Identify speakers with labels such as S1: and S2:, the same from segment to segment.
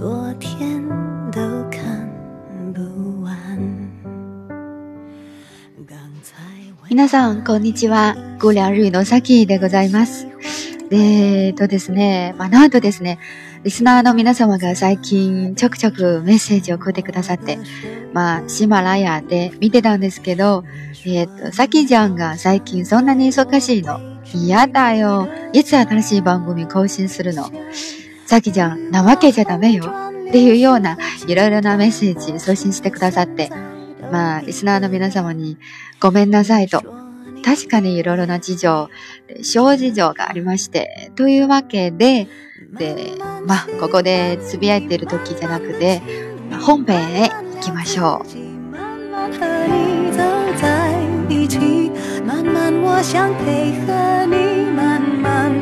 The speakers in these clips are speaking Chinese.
S1: 多天都看不完。
S2: 皆さんこんにちは。ゴリアンルイのサキでございます。えーとですね、まあ、なんとですね、リスナーの皆様が最近ちょくちょくメッセージを送ってくださって、まあ、シマラヤで見てたんですけど、えっ、ー、と、サキちゃんが最近そんなに忙しいの？嫌だよ。いつ新しい番組更新するの？さきちゃん、なわけじゃダメよ。っていうような、いろいろなメッセージ送信してくださって、まあ、リスナーの皆様にごめんなさいと。確かにいろいろな事情、小事情がありまして、というわけで、で、まあ、ここでつぶやいている時じゃなくて、本編へ行きましょう。慢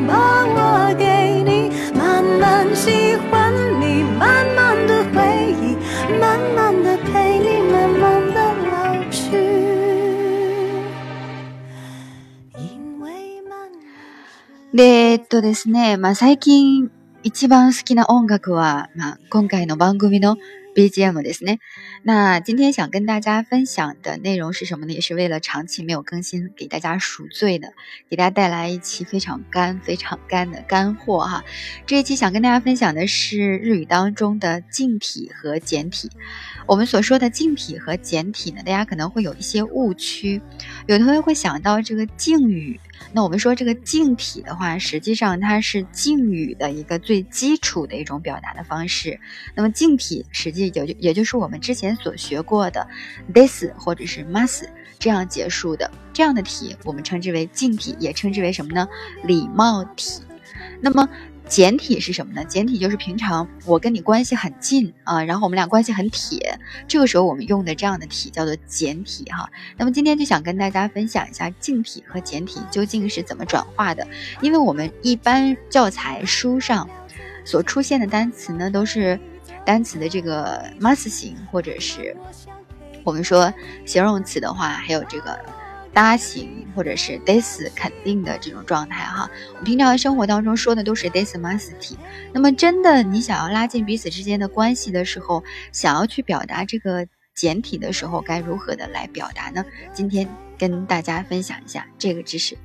S2: 慢，慢慢喜欢你，慢慢的回忆，慢慢的陪你，慢慢的老去。で、えっとですね、まあ最近一番好きな音楽は、まあ今回の番組の BGM ですね。那今天想跟大家分享的内容是什么呢？也是为了长期没有更新，给大家赎罪的，给大家带来一期非常干、非常干的干货哈。这一期想跟大家分享的是日语当中的敬体和简体。我们所说的敬体和简体呢，大家可能会有一些误区，有同学会想到这个敬语。那我们说这个敬体的话，实际上它是敬语的一个最基础的一种表达的方式。那么敬体实际也就也就是我们之前所学过的 this 或者是 must 这样结束的这样的题，我们称之为敬体，也称之为什么呢？礼貌体。那么。简体是什么呢？简体就是平常我跟你关系很近啊，然后我们俩关系很铁，这个时候我们用的这样的体叫做简体哈。那么今天就想跟大家分享一下敬体和简体究竟是怎么转化的，因为我们一般教材书上所出现的单词呢，都是单词的这个 must 型，或者是我们说形容词的话，还有这个。搭型或者是 this 肯定的这种状态哈，我们平常生活当中说的都是 this must 体。那么真的你想要拉近彼此之间的关系的时候，想要去表达这个简体的时候，该如何的来表达呢？今天跟大家分享一下这个知识。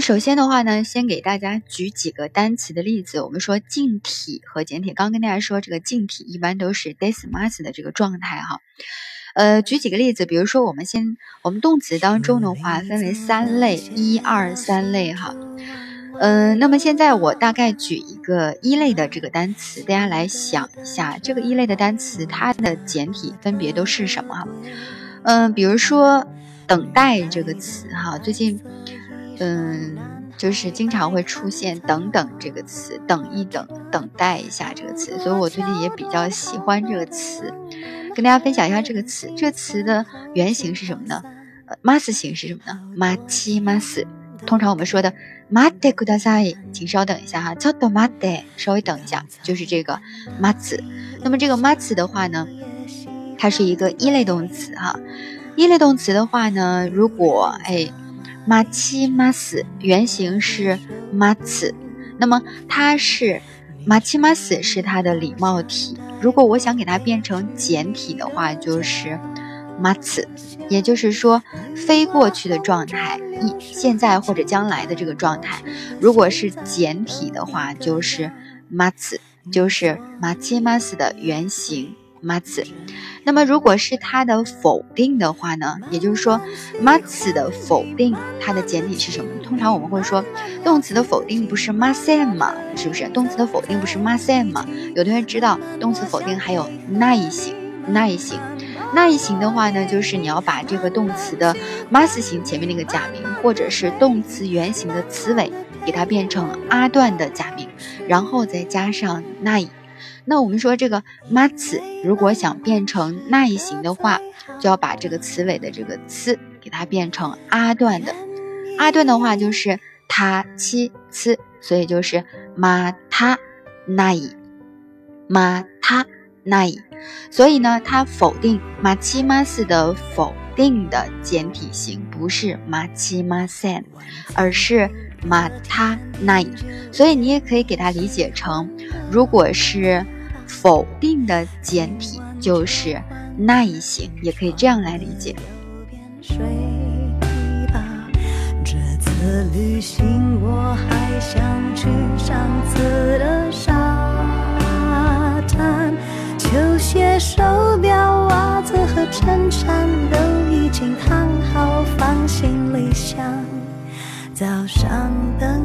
S2: 首先的话呢，先给大家举几个单词的例子。我们说敬体和简体，刚跟大家说这个敬体一般都是 this mas 的这个状态哈。呃，举几个例子，比如说我们先，我们动词当中的话分为三类，一二三类哈。嗯，那么现在我大概举一个一类的这个单词，大家来想一下，这个一类的单词它的简体分别都是什么哈？嗯，比如说等待这个词哈，最近。嗯，就是经常会出现“等等”这个词，等一等，等待一下这个词，所以我最近也比较喜欢这个词，跟大家分享一下这个词。这个词的原型是什么呢？呃，mas 形是什么呢？mati mas，。通常我们说的 mate kudasai，请稍等一下哈，叫 do mate，稍微等一下，就是这个 mas。那么这个 mas 的话呢，它是一个一类动词哈。一类动词的话呢，如果哎。马七马死原型是马次，那么它是马七马死是它的礼貌体。如果我想给它变成简体的话，就是马次，也就是说飞过去的状态，一现在或者将来的这个状态。如果是简体的话，就是马次，就是马七马死的原型马次。那么如果是它的否定的话呢？也就是说，马次的否定，它的简体是什么？通常我们会说，动词的否定不是马塞吗？是不是？动词的否定不是马塞吗？有同学知道，动词否定还有那一型，那一型。那一型的话呢，就是你要把这个动词的 mas 型前面那个假名，或者是动词原形的词尾，给它变成阿段的假名，然后再加上那一。那我们说这个 mas 如果想变成那一型的话，就要把这个词尾的这个词给它变成阿段的。阿段的话就是他七次，所以就是 ma ta nai ma ta nai。所以呢，它否定马七马四的否定的简体型不是马七马三，而是马他那。所以你也可以给它理解成，如果是否定的简体就是那一型，也可以这样来理解。这次旅行我还想去上次的沙滩。球鞋、手表、袜子和衬衫都已经烫好，放行李箱，早上等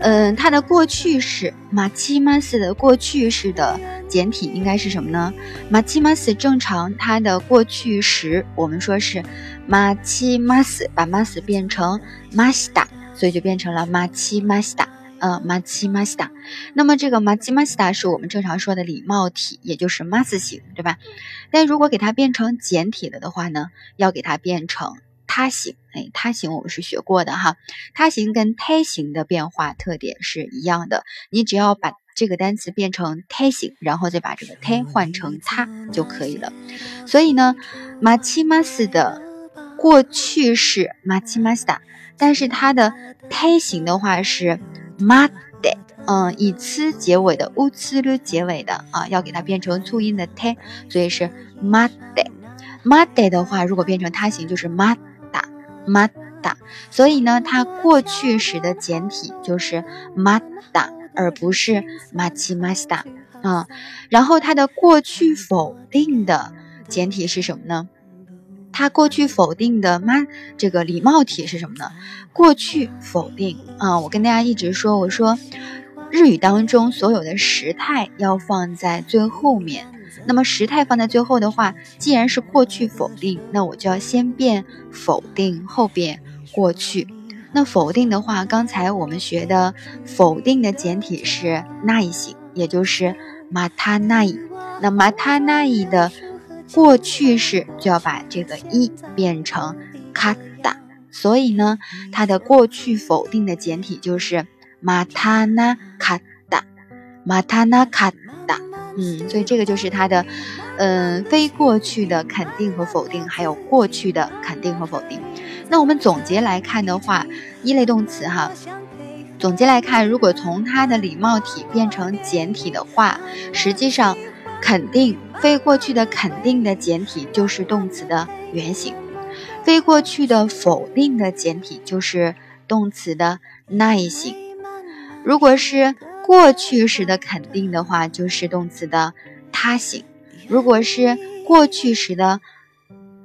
S2: 嗯，它的过去式马七马斯的过去式的简体应该是什么呢？马七马斯正常它的过去时，我们说是马七马斯，把马斯变成马西达，所以就变成了马七马西达。呃，马奇马西达，那么这个马奇马西达是我们正常说的礼貌体，也就是马斯型，对吧？但如果给它变成简体了的话呢，要给它变成他形。哎，他形我们是学过的哈，他形跟胎形的变化特点是一样的，你只要把这个单词变成胎形，然后再把这个胎换成他就可以了。所以呢，马奇马斯的过去式马奇马斯达，但是它的胎形的话是。马德，嗯，以呲结尾的，乌呲噜结尾的啊，要给它变成促音的 t，所以是马德。马德的话，如果变成他形，就是马达，马达。所以呢，它过去时的简体就是马达，而不是马奇马西达啊。然后它的过去否定的简体是什么呢？它过去否定的吗？这个礼貌体是什么呢？过去否定啊！我跟大家一直说，我说日语当中所有的时态要放在最后面。那么时态放在最后的话，既然是过去否定，那我就要先变否定，后变过去。那否定的话，刚才我们学的否定的简体是那一型，也就是马他那一。那马他那一的。过去式就要把这个一变成 kata，，所以呢，它的过去否定的简体就是马塔纳卡达，马塔纳卡达。嗯，所以这个就是它的，嗯，非过去的肯定和否定，还有过去的肯定和否定。那我们总结来看的话，一类动词哈，总结来看，如果从它的礼貌体变成简体的话，实际上。肯定非过去的肯定的简体就是动词的原形，非过去的否定的简体就是动词的那形。如果是过去时的肯定的话，就是动词的他形；如果是过去时的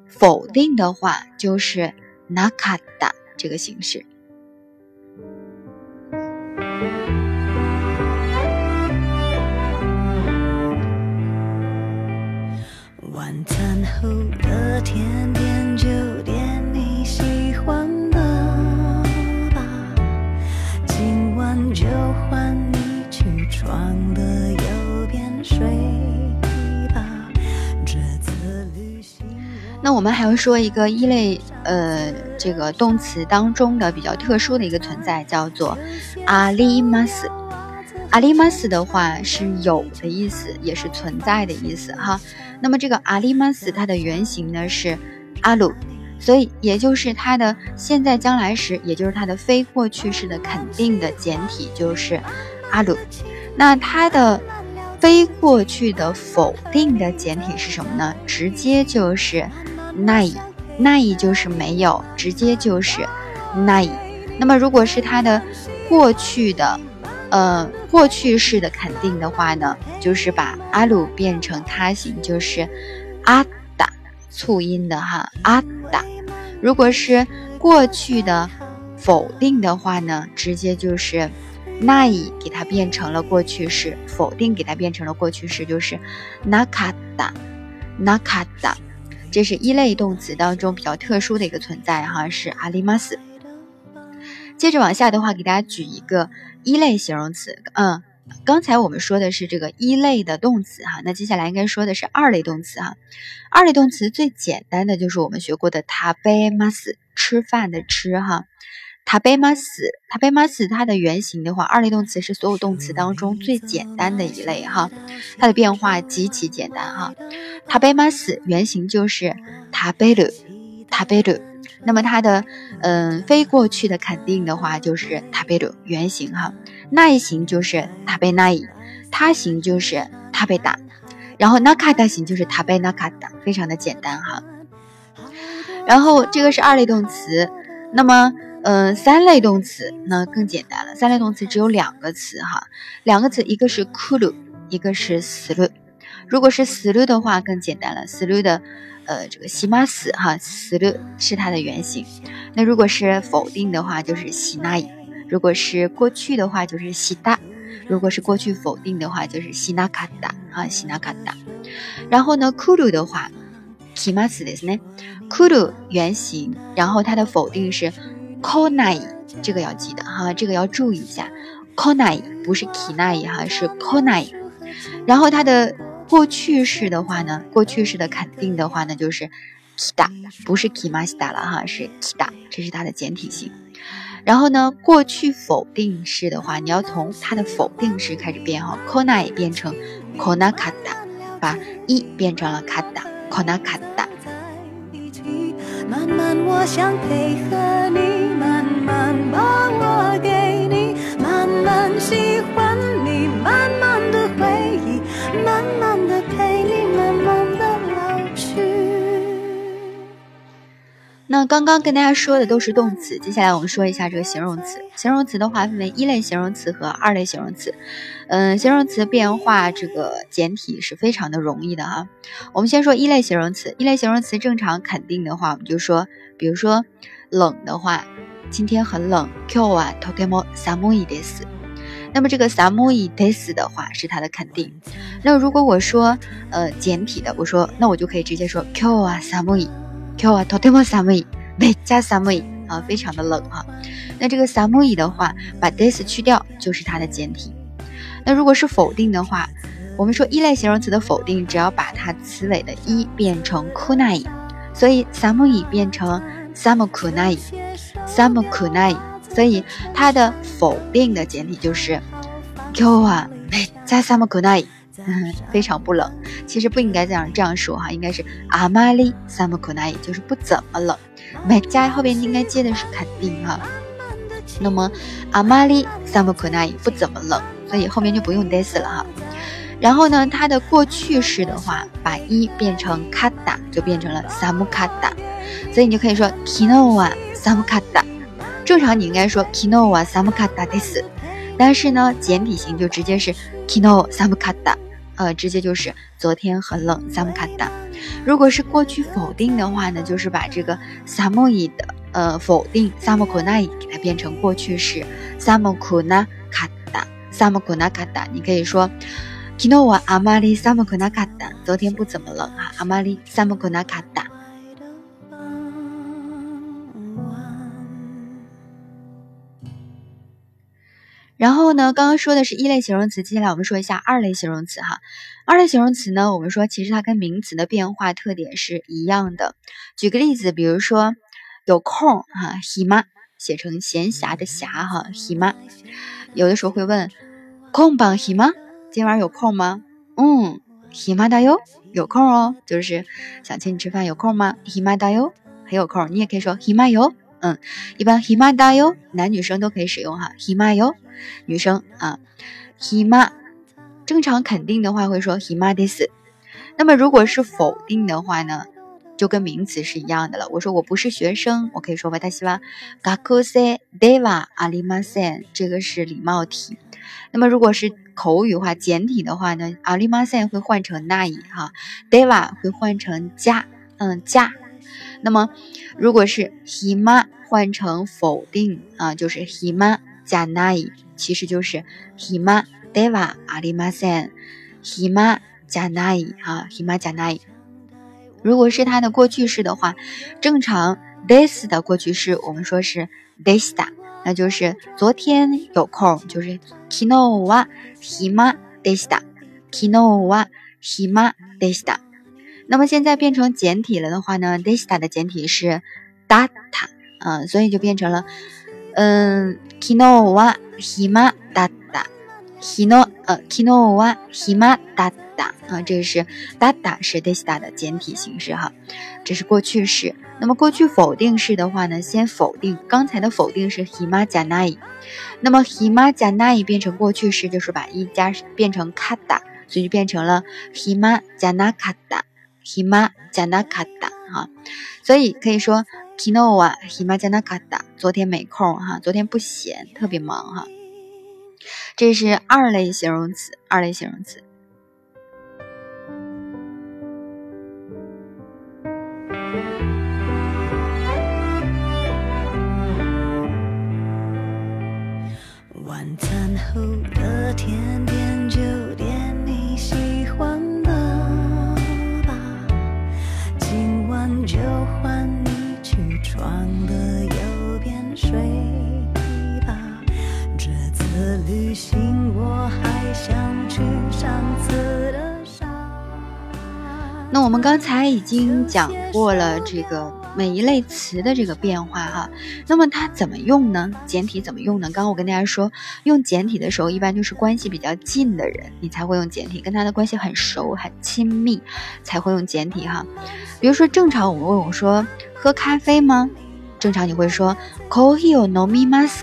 S2: 否定的话，就是なかった这个形式。甜点就点你喜 那我们还要说一个一类，呃，这个动词当中的比较特殊的一个存在，叫做阿里马斯。阿里玛斯的话是有的意思，也是存在的意思哈。那么这个阿里玛斯它的原型呢是阿鲁，所以也就是它的现在将来时，也就是它的非过去式的肯定的简体就是阿鲁。那它的非过去的否定的简体是什么呢？直接就是奈，奈就是没有，直接就是奈。那么如果是它的过去的。呃，过去式的肯定的话呢，就是把阿鲁变成他形，就是阿达，促音的哈，阿达。如果是过去的否定的话呢，直接就是那伊给它变成了过去式，否定给它变成了过去式，就是那卡达，那卡达。这是一类动词当中比较特殊的一个存在哈，是阿里玛斯。接着往下的话，给大家举一个一类形容词。嗯，刚才我们说的是这个一类的动词哈，那接下来应该说的是二类动词哈。二类动词最简单的就是我们学过的塔贝马斯，吃饭的吃哈。塔贝马斯，塔贝马斯，它的原型的话，二类动词是所有动词当中最简单的一类哈，它的变化极其简单哈。塔贝马斯原型就是塔贝鲁，塔贝鲁。那么它的嗯非过去的肯定的话就是塔贝鲁原型哈，那型就是塔贝那伊，他型就是塔贝达，然后那卡达型就是塔贝那卡达，非常的简单哈。然后这个是二类动词，那么嗯三类动词那更简单了，三类动词只有两个词哈，两个词一个是库鲁，一个是死鲁。如果是死鲁的话更简单了，死鲁的。呃，这个西马死哈，死了是它的原型。那如果是否定的话，就是西那伊；如果是过去的话，就是西大；如果是过去否定的话，就是西那卡达啊，西那卡达。然后呢，库鲁的话，西马死的是呢，库鲁原型，然后它的否定是 konai，，这个要记得哈，这个要注意一下，konai 不是 kinai 哈，是 konai。然后它的。过去式的话呢，过去式的肯定的话呢，就是 kita，不是 kimasta 了哈，是 kita，这是它的简体型。然后呢，过去否定式的话，你要从它的否定式开始变哈，konai 变成 konakata，把 i 变成了 kata，konakata。
S1: 慢慢我想配合你慢慢把我给你慢慢喜欢你慢慢
S2: 那刚刚跟大家说的都是动词，接下来我们说一下这个形容词。形容词的话分为一类形容词和二类形容词。嗯，形容词变化这个简体是非常的容易的哈。我们先说一类形容词，一类形容词正常肯定的话，我们就说，比如说冷的话，今天很冷。今日はとても寒いです。那么这个寒いです的话是它的肯定。那如果我说呃简体的，我说那我就可以直接说今日は寒い。 今日はとても寒い、めっちゃ寒い啊，非常的冷哈。那这个寒い的话，把 this 去掉就是它的简体。那如果是否定的话，我们说一类形容词的否定，只要把它词尾的一变成くない，所以寒い变成寒くない、寒くない。所以它的否定的简体就是今日はめっちゃ寒くない。 非常不冷，其实不应该这样这样说哈，应该是阿玛里萨姆库奈，就是不怎么冷。买加后边应该接的是肯定哈。那么阿玛里萨姆库奈不怎么冷，所以后面就不用 this 了哈。然后呢，它的过去式的话，把一变成卡达，就变成了萨姆卡达，所以你就可以说 kinowa 萨姆卡达。正常你应该说 kinowa 萨姆卡达 this，但是呢，简体型就直接是 kino 萨姆卡达。呃，直接就是昨天很冷，samu kata。如果是过去否定的话呢，就是把这个 samu 的呃否定 samu kunai 给它变成过去式 samu kuna kata，samu kuna kata。你可以说，kino wa amari samu kuna kata。昨天不怎么冷哈，amari samu kuna kata。然后呢，刚刚说的是一类形容词，接下来我们说一下二类形容词哈。二类形容词呢，我们说其实它跟名词的变化特点是一样的。举个例子，比如说有空哈，hima 写成闲暇的暇哈，hima。有的时候会问空吧？h 吗？今晚有空吗？嗯，h 吗？大哟，有空哦，就是想请你吃饭，有空吗？h 吗？大哟，很有空。你也可以说 h 吗哟。嗯，一般 h 吗大哟，男女生都可以使用哈。h 吗哟，女生啊，h 吗？正常肯定的话会说 h 吗 this。那么如果是否定的话呢？就跟名词是一样的了。我说我不是学生，我可以说我他希望学生ではありません。这个是礼貌体。那么如果是口语化简体的话呢，ありません会换成ない哈，では会换成加，嗯加。那么如果是ひま换成否定啊，就是ひま 加ない，其实就是ひまではありません。ひま加ない哈，ひま加ない。如果是它的过去式的话，正常 this 的过去式我们说是 desta，那就是昨天有空，就是 kino wa hima desta，kino wa hima desta。那么现在变成简体了的话呢，desta 的简体是 data，嗯，所以就变成了嗯 Kino wa hima data，kino 呃 kino wa hima dada。啊，这是 dada 是 desta 的简体形式哈，这是过去式。那么过去否定式的话呢，先否定刚才的否定是 hima janai，那么 hima janai 变成过去式就是把一加变成 kata，所以就变成了 hima janakata，hima janakata 哈，所以可以说 kino 啊 hima janakata，昨天没空哈，昨天不闲，特别忙哈。这是二类形容词，二类形容词。刚才已经讲过了这个每一类词的这个变化哈，那么它怎么用呢？简体怎么用呢？刚刚我跟大家说，用简体的时候，一般就是关系比较近的人，你才会用简体，跟他的关系很熟很亲密才会用简体哈。比如说正常我们问我说喝咖啡吗？正常你会说 Coffee no mi mas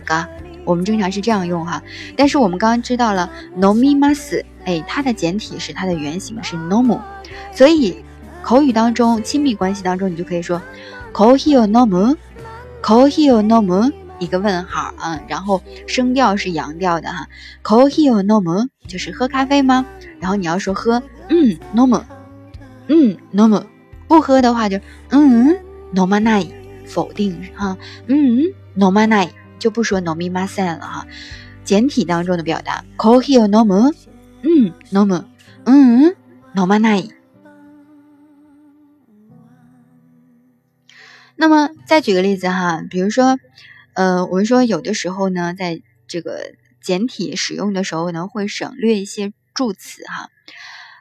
S2: 我们正常是这样用哈。但是我们刚刚知道了 no mi mas，哎，它的简体是它的原型是 normal。所以，口语当中、亲密关系当中，你就可以说 “cohio nomu”，“cohio nomu” 一个问号啊，然后声调是扬调的哈，“cohio nomu” 就是喝咖啡吗？然后你要说喝，嗯，nomu，嗯，nomu，不喝的话就嗯，nomanai，否定哈，嗯，nomanai 就不说 nomimasen 了哈，简体当中的表达 “cohio nomu”，嗯，nomu，嗯，nomanai。那么再举个例子哈，比如说，呃，我们说有的时候呢，在这个简体使用的时候呢，会省略一些助词哈，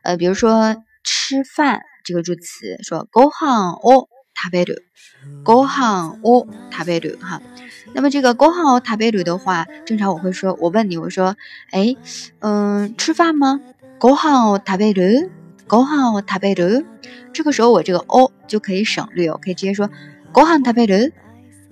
S2: 呃，比如说吃饭这个助词，说 go hang o taberu，go hang o taberu 哈，那么这个 go hang o taberu 的话，正常我会说，我问你，我说，哎，嗯，吃饭吗？go hang o taberu，go hang o taberu，这个时候我这个 o 就可以省略，我可以直接说。ご飯食べる？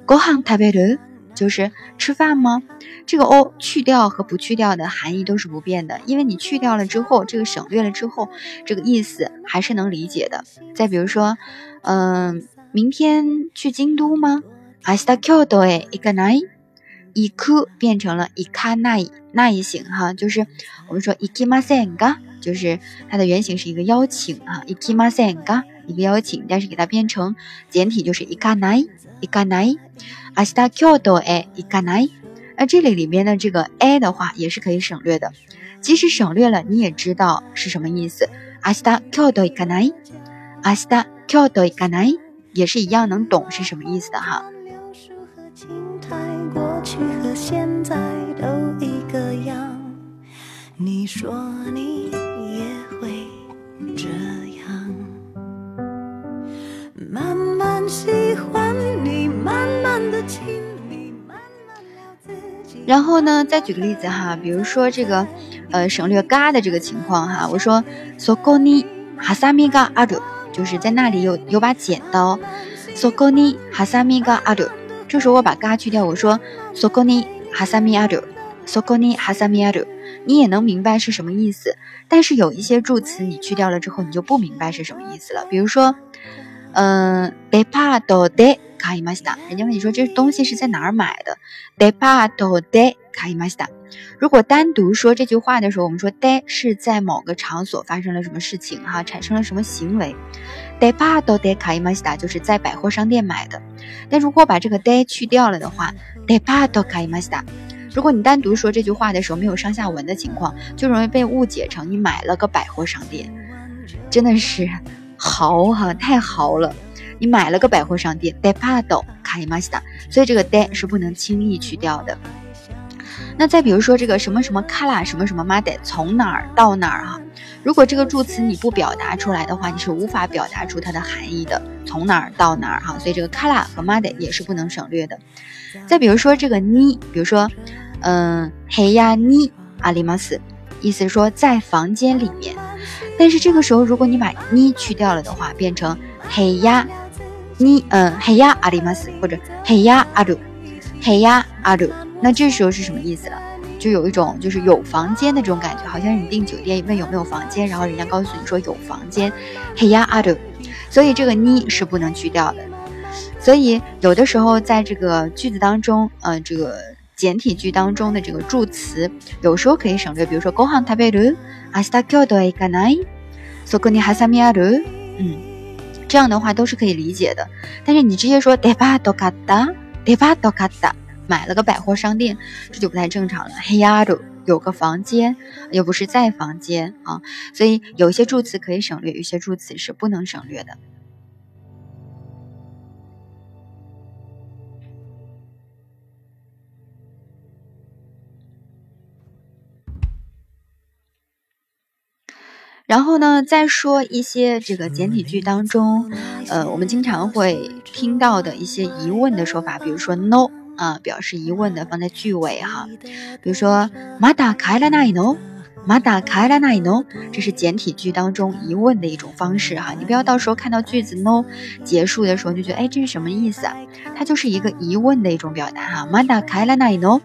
S2: ご飯食べる？就是吃饭吗？这个 o 去掉和不去掉的含义都是不变的，因为你去掉了之后，这个省略了之后，这个意思还是能理解的。再比如说，嗯，明天去京都吗？明日京都へ行かない？行く变成了行かない，那一行哈，就是我们说行きませんか？就是它的原型是一个邀请啊，行きませんか？ 一个邀请，但是给它变成简体就是行かない、行かない。明日京都へ行かない。那这里里面的这个 a 的话也是可以省略的，即使省略了，你也知道是什么意思。明日京都行かない。明日京都行かない。也是一样能懂是什么意思的哈。你说你 然后呢，再举个例子哈，比如说这个，呃省略嘎的这个情况哈。我说 sokoni hasami ga aru，就是在那里有有把剪刀。sokoni hasami ga aru，这时候我把嘎去掉，我说 sokoni hasami aru，sokoni hasami aru，你也能明白是什么意思。但是有一些助词你去掉了之后，你就不明白是什么意思了。比如说，嗯，departo de。卡伊玛西达，人家问你说这东西是在哪儿买的？Departo de 卡伊玛西达。如果单独说这句话的时候，我们说 de 是在某个场所发生了什么事情哈，产生了什么行为。Departo de 卡伊玛西达就是在百货商店买的。但如果把这个 de 去掉了的话，Departo 卡伊玛西达。如果你单独说这句话的时候没有上下文的情况，就容易被误解成你买了个百货商店，真的是豪哈，太豪了。你买了个百货商店，departo 卡伊玛西达，所以这个 de 是不能轻易去掉的。那再比如说这个什么什么卡拉什么什么 made 从哪儿到哪儿哈，如果这个助词你不表达出来的话，你是无法表达出它的含义的。从哪儿到哪儿哈，所以这个卡拉和 made 也是不能省略的。再比如说这个你，比如说嗯，hey 呀你阿里玛斯，意思说在房间里面，但是这个时候如果你把你去掉了的话，变成嘿呀。你嗯，嘿呀阿里玛斯或者嘿呀阿鲁，嘿呀阿鲁，那这时候是什么意思了？就有一种就是有房间的这种感觉，好像你订酒店问有没有房间，然后人家告诉你说有房间，嘿呀阿鲁，所以这个你是不能去掉的。所以有的时候在这个句子当中，呃，这个简体句当中的这个助词，有时候可以省略，比如说ご飯食べる、明日京都へ行かない、そこにハサミある、嗯。这样的话都是可以理解的，但是你直接说 departo kata departo kata 买了个百货商店，这就不太正常了。嘿呀，有有个房间，又不是在房间啊，所以有些助词可以省略，有些助词是不能省略的。 然后呢，再说一些这个简体句当中，呃，我们经常会听到的一些疑问的说法，比如说 no 啊，表示疑问的放在句尾哈。比如说まだ帰らないの？まだ帰らないの？这是简体句当中疑问的一种方式哈。你不要到时候看到句子 no 结束的时候就觉得，哎，这是什么意思啊？它就是一个疑问的一种表达哈。まだ帰らないの？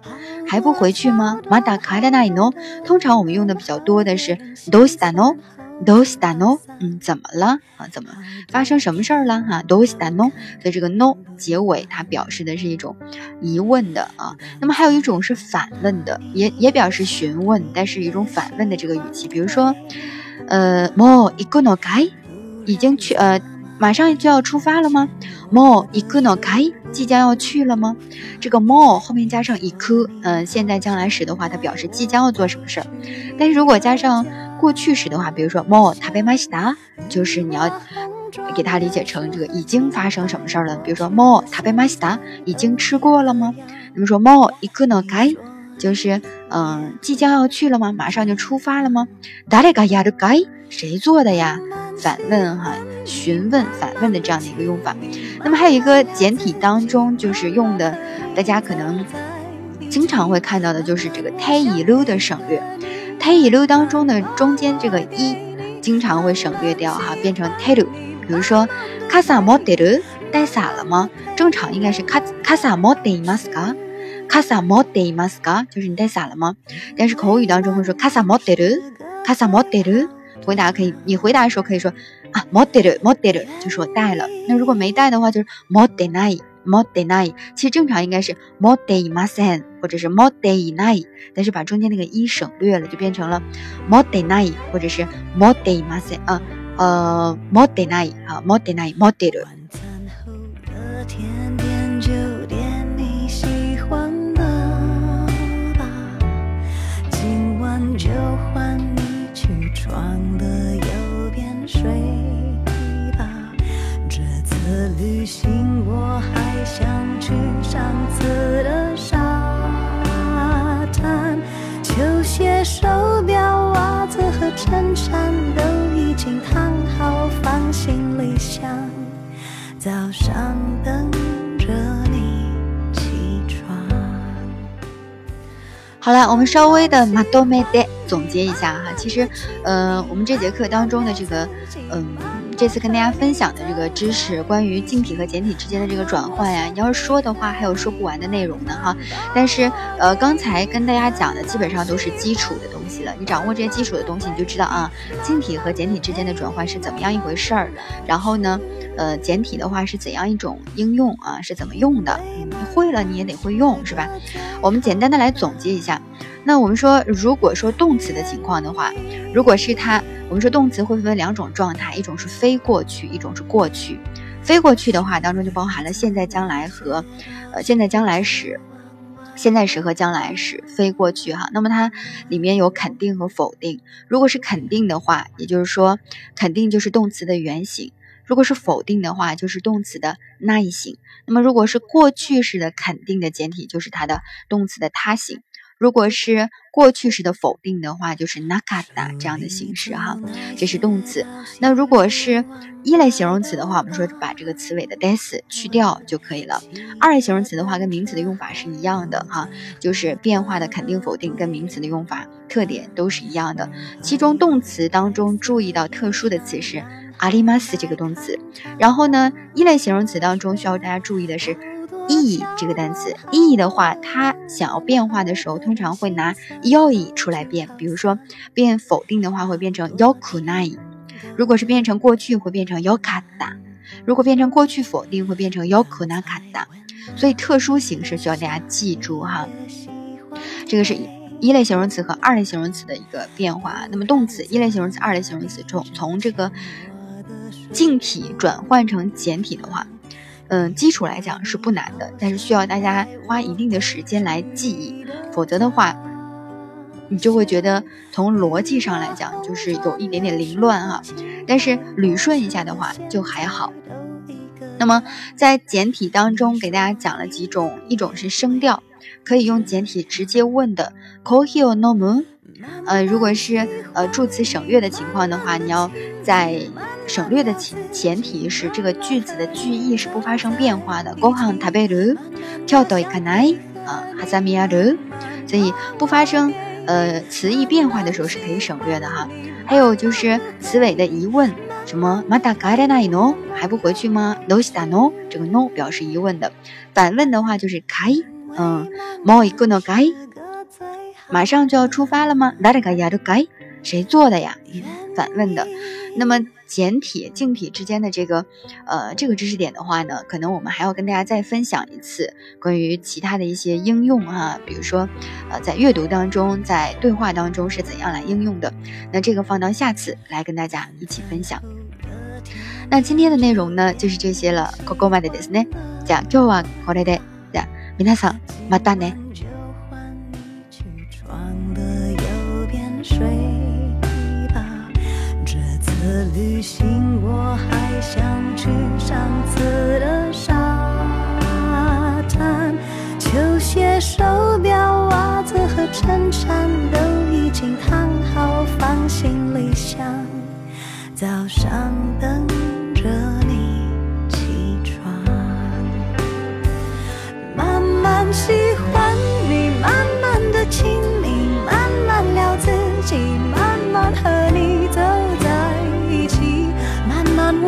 S2: 还不回去吗？まだ帰らないの？通常我们用的比较多的是どうしたの？ どうしたの？嗯，怎么了啊？怎么发生什么事儿了哈？どうしたの？所以这个 no 结尾它表示的是一种疑问的啊。那么还有一种是反问的，也也表示询问，但是一种反问的这个语气。比如说，呃，もう行くのかい？已经去呃，马上就要出发了吗？もう行くのかい？即将要去了吗？这个も后面加上行く，嗯，现在将来时的话，它表示即将要做什么事儿。但是如果加上 过去时的话，比如说 more 食べました，就是你要给它理解成这个已经发生什么事儿了。比如说 more 食べました，已经吃过了吗？那么说 more 行くのかい，就是嗯，即将要去了吗？马上就出发了吗？誰がやるかい？谁做的呀？反问哈，询问反问的这样的一个用法。那么还有一个简体当中就是用的，大家可能经常会看到的就是这个 t 一 i 的省略。 Tei lu 当中的中间这个一经常会省略掉哈变成 ta lou 比如说 casa modelo 带伞了吗？正常应该是 casa model mascar casa model masca，就是你带伞了吗？但是口语当中会说 casa modelo casa modelo 回答可以你回答的时候可以说啊 modelo modelo 就是我带了。那如果没带的话就是 model nine more than I，其实正常应该是 more than m u s n 或者是 more than I，但是把中间那个一省略了，就变成了 more than I，或者是 more than m u s n 啊，呃 more than I 啊 more than I more than。行我还想去上次的沙滩，球鞋、手表、袜子和衬衫都已经烫好，放行李箱，早上等着你起床。好了，我们稍微的马多梅德。总结一下哈。其实，呃，我们这节课当中的这个，嗯，这次跟大家分享的这个知识，关于晶体和简体之间的这个转换呀，你要是说的话，还有说不完的内容呢哈。但是，呃，刚才跟大家讲的基本上都是基础的东西了。你掌握这些基础的东西，你就知道啊，晶体和简体之间的转换是怎么样一回事儿。然后呢，呃，简体的话是怎样一种应用啊？是怎么用的？你会了，你也得会用，是吧？我们简单的来总结一下。那我们说，如果说动词的情况的话，如果是它，我们说动词会分为两种状态，一种是非过去，一种是过去。非过去的话当中就包含了现在、将来和，呃，现在、将来时，现在时和将来时，非过去哈。那么它里面有肯定和否定。如果是肯定的话，也就是说，肯定就是动词的原形；如果是否定的话，就是动词的那一形。那么如果是过去式的肯定的简体，就是它的动词的他形。如果是过去时的否定的话，就是 nakata 这样的形式哈，这是动词。那如果是一类形容词的话，我们说把这个词尾的 des 去掉就可以了。二类形容词的话，跟名词的用法是一样的哈，就是变化的肯定否定跟名词的用法特点都是一样的。其中动词当中注意到特殊的词是 alimas 这个动词。然后呢，一类形容词当中需要大家注意的是。E 这个单词，e 的话，它想要变化的时候，通常会拿 yoi 出来变。比如说，变否定的话，会变成 yokunai；如果是变成过去，会变成 yokata；如果变成过去否定，会变成 yokunakata。所以特殊形式需要大家记住哈。这个是一类形容词和二类形容词的一个变化。那么动词一类形容词、二类形容词从从这个静体转换成简体的话。嗯，基础来讲是不难的，但是需要大家花一定的时间来记忆，否则的话，你就会觉得从逻辑上来讲就是有一点点凌乱哈。但是捋顺一下的话就还好。那么在简体当中给大家讲了几种，一种是声调，可以用简体直接问的 k o h i o no mu。呃，如果是呃助词省略的情况的话，你要在省略的前前提是这个句子的句意是不发生变化的。ご飯食べる？京都行かない？啊，はざみある？所以不发生呃词义变化的时候是可以省略的哈。还有就是词尾的疑问，什么まだ帰れないの？还不回去吗？どうしたの？这个 no 表示疑问的。反问的话就是かい？嗯，もう行くのかい？ 马上就要出发了吗？谁做的呀？反问的。那么简体、静体之间的这个，呃，这个知识点的话呢，可能我们还要跟大家再分享一次关于其他的一些应用哈，比如说，呃，在阅读当中，在对话当中是怎样来应用的？那这个放到下次来跟大家一起分享。那今天的内容呢，就是这些了。ここまでですね。じゃ今日はこれで。じゃ皆さんまたね。
S1: 旅行我还想去上次的沙滩，球鞋、手表、袜子和衬衫都已经烫好，放行李箱，早上等着你起床。慢慢喜欢你，慢慢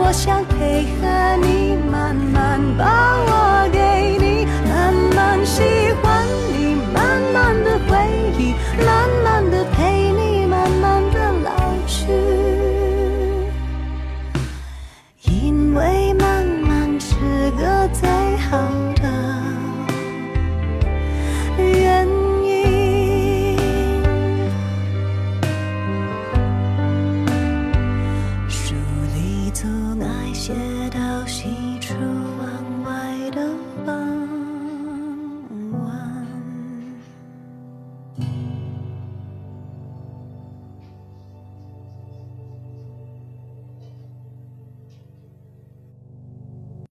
S1: 我想配合你慢慢把。